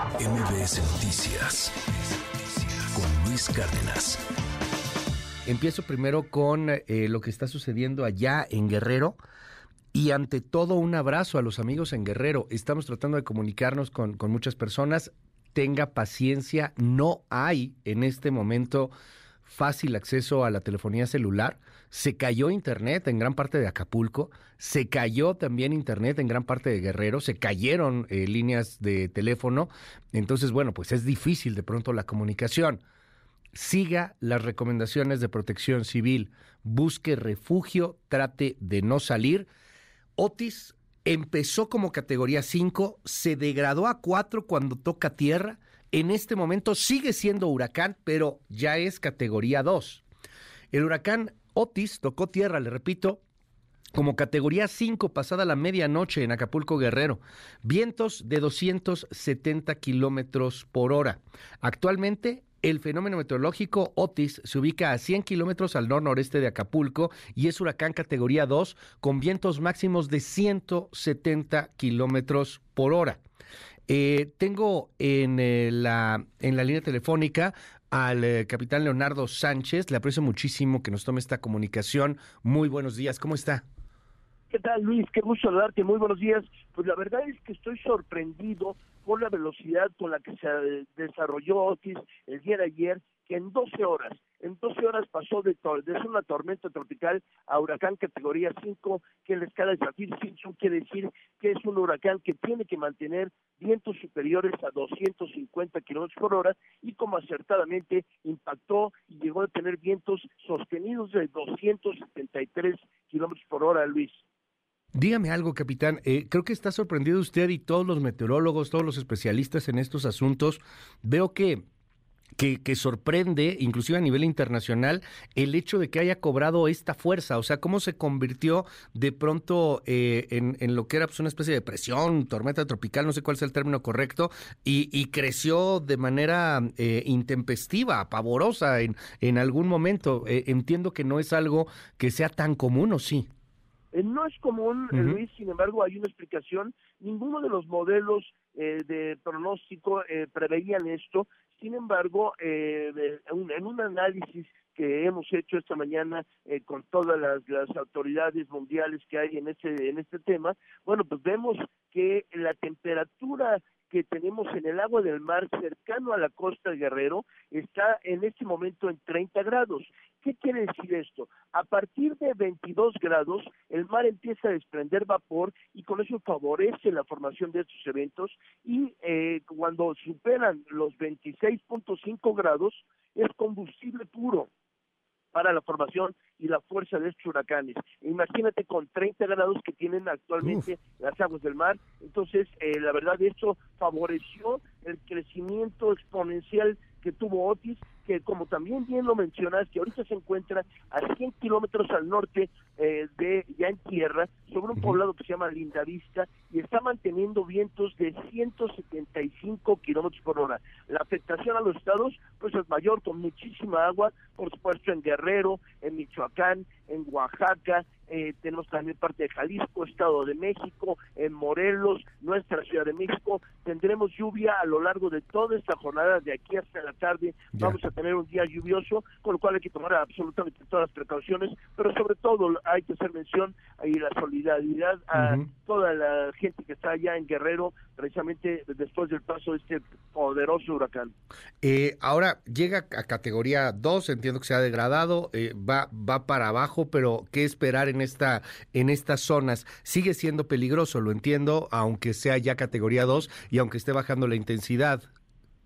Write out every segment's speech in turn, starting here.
MBS Noticias con Luis Cárdenas. Empiezo primero con eh, lo que está sucediendo allá en Guerrero. Y ante todo, un abrazo a los amigos en Guerrero. Estamos tratando de comunicarnos con, con muchas personas. Tenga paciencia, no hay en este momento fácil acceso a la telefonía celular. Se cayó Internet en gran parte de Acapulco, se cayó también Internet en gran parte de Guerrero, se cayeron eh, líneas de teléfono. Entonces, bueno, pues es difícil de pronto la comunicación. Siga las recomendaciones de protección civil, busque refugio, trate de no salir. Otis empezó como categoría 5, se degradó a 4 cuando toca tierra en este momento sigue siendo huracán, pero ya es categoría 2. El huracán Otis tocó tierra, le repito, como categoría 5 pasada la medianoche en Acapulco Guerrero. Vientos de 270 kilómetros por hora. Actualmente el fenómeno meteorológico Otis se ubica a 100 kilómetros al nor-noreste de Acapulco y es huracán categoría 2 con vientos máximos de 170 kilómetros por hora. Eh, tengo en, eh, la, en la línea telefónica al eh, capitán Leonardo Sánchez. Le aprecio muchísimo que nos tome esta comunicación. Muy buenos días. ¿Cómo está? ¿Qué tal, Luis? Qué gusto saludarte. Muy buenos días. Pues la verdad es que estoy sorprendido por la velocidad con la que se desarrolló Otis el día de ayer, en 12 horas en 12 horas pasó de, de una tormenta tropical a huracán categoría 5, que en la escala de Saffir-Simpson quiere decir que es un huracán que tiene que mantener vientos superiores a 250 kilómetros por hora y como acertadamente impactó y llegó a tener vientos sostenidos de 273 kilómetros por hora, Luis. Dígame algo, capitán. Eh, creo que está sorprendido usted y todos los meteorólogos, todos los especialistas en estos asuntos. Veo que que, sorprende, inclusive a nivel internacional, el hecho de que haya cobrado esta fuerza. O sea, cómo se convirtió de pronto eh, en, lo que era pues, una especie de presión, tormenta tropical, no sé cuál es el término correcto, y, creció de manera eh, intempestiva, pavorosa en, en algún momento. Eh, entiendo que no es algo que sea tan común, ¿o sí? no es común, Luis, sin embargo, hay una explicación. Ninguno de los modelos de pronóstico preveían esto. Sin embargo, eh, en un análisis que hemos hecho esta mañana eh, con todas las, autoridades mundiales que hay en este en este tema, bueno, pues vemos que la temperatura que tenemos en el agua del mar cercano a la costa de Guerrero está en este momento en 30 grados. ¿Qué quiere decir esto? A partir de 22 grados, el mar empieza a desprender vapor y con eso favorece la formación de estos eventos y eh, cuando superan los 26.5 grados es combustible puro para la formación y la fuerza de estos huracanes. Imagínate con 30 grados que tienen actualmente las aguas del mar. Entonces, eh, la verdad, esto favoreció el crecimiento exponencial que tuvo Otis, que como también bien lo mencionas, que ahorita se encuentra a 100 kilómetros al norte eh, de ya en tierra, sobre un poblado que se llama Lindavista, y está manteniendo vientos de 175 kilómetros por hora. La afectación a los estados, pues es mayor, con muchísima agua, por supuesto en Guerrero, en Michoacán, en Oaxaca, eh, tenemos también parte de Jalisco, Estado de México, en Morelos, nuestra Ciudad de México. Tendremos lluvia a lo largo de toda esta jornada, de aquí hasta la tarde. Vamos a tener un día lluvioso, con lo cual hay que tomar absolutamente todas las precauciones, pero sobre todo hay que hacer mención y la solidaridad a toda la gente que está allá en Guerrero, precisamente después del paso de este poderoso huracán. Eh, ahora llega a categoría 2, entiendo que se ha degradado, eh, va, va para abajo, pero ¿qué esperar en esta, en estas zonas. Sigue siendo peligroso, lo entiendo, aunque sea ya categoría 2 y aunque esté bajando la intensidad.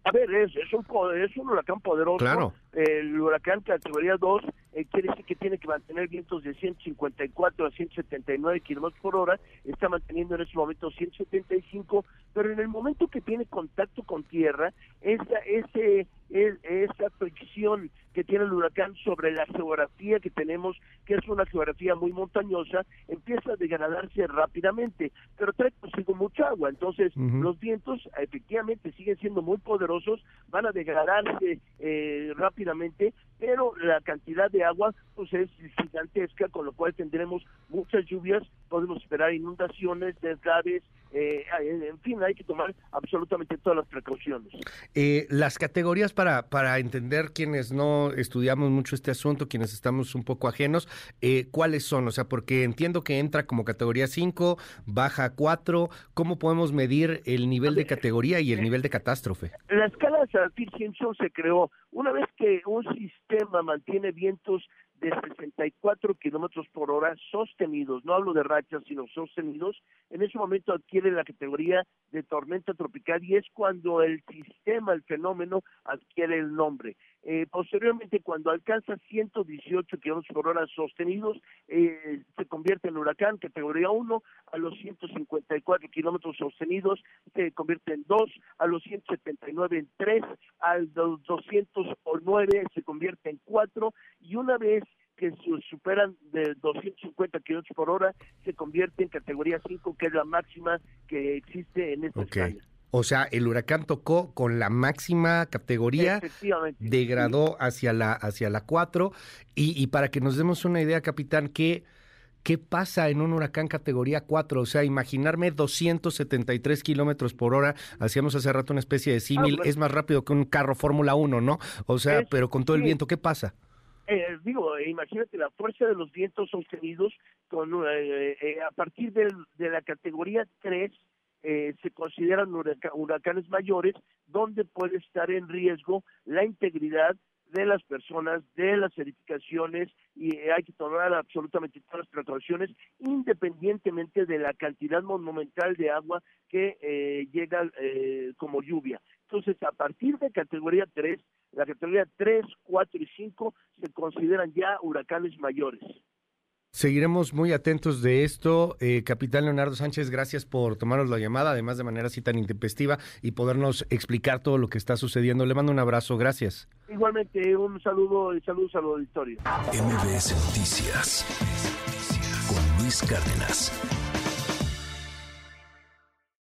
A ver, es, es, un, es un huracán poderoso. Claro. El huracán categoría 2 eh, quiere decir que tiene que mantener vientos de 154 a 179 kilómetros por hora. Está manteniendo en este momento 175, pero en el momento que tiene contacto con tierra, esa, ese, esa fricción que tiene el huracán sobre la geografía que tenemos, que es una geografía muy montañosa, empieza a degradarse rápidamente, pero trae consigo mucha agua. Entonces, los vientos efectivamente siguen siendo muy poderosos, van a degradarse eh, rápidamente, pero la cantidad de agua pues es gigantesca, con lo cual tendremos muchas lluvias, podemos esperar inundaciones, deslaves, eh, en fin, hay que tomar absolutamente todas las precauciones. Eh, las categorías para, para entender quienes no estudiamos mucho este asunto, quienes estamos un poco ajenos, eh, ¿cuáles son? O sea, porque entiendo que entra como categoría 5, baja a 4, ¿cómo podemos medir el nivel de categoría y el nivel de catástrofe? La escala de Saffir-Simpson se creó una vez que un sistema mantiene vientos de 64 kilómetros por hora sostenidos, no hablo de rachas, sino sostenidos, en ese momento adquiere la categoría de tormenta tropical y es cuando el sistema, el fenómeno, adquiere el nombre. Eh, posteriormente, cuando alcanza 118 kilómetros por hora sostenidos, eh, se convierte en huracán categoría 1, a los 154 kilómetros sostenidos se convierte en 2, a los 179 en 3, al 209 se convierte en 4 y una vez que superan de 250 kilómetros por hora se convierte en categoría 5, que es la máxima que existe en esta okay. O sea, el huracán tocó con la máxima categoría, degradó hacia la hacia la 4 y, y, para que nos demos una idea, capitán, ¿qué, ¿qué pasa en un huracán categoría 4? O sea, imaginarme 273 kilómetros por hora, hacíamos hace rato una especie de símil, ah, es más rápido que un carro Fórmula 1, ¿no? O sea, pero con todo el viento, ¿qué pasa? Eh, digo, imagínate la fuerza de los vientos sostenidos con, eh, eh, a partir de la categoría 3 eh, se consideran huracanes mayores donde puede estar en riesgo la integridad de las personas, de las edificaciones y hay que tomar absolutamente todas las precauciones independientemente de la cantidad monumental de agua que eh, llega eh, como lluvia. Entonces, a partir de categoría 3, la categoría 3, 4 y 5 se consideran ya huracanes mayores. Seguiremos muy atentos de esto. Eh, Capitán Leonardo Sánchez, gracias por tomarnos la llamada, además de manera así tan intempestiva y podernos explicar todo lo que está sucediendo. Le mando un abrazo, gracias. Igualmente, un saludo y saludos al auditorio. MBS Noticias con Luis Cárdenas.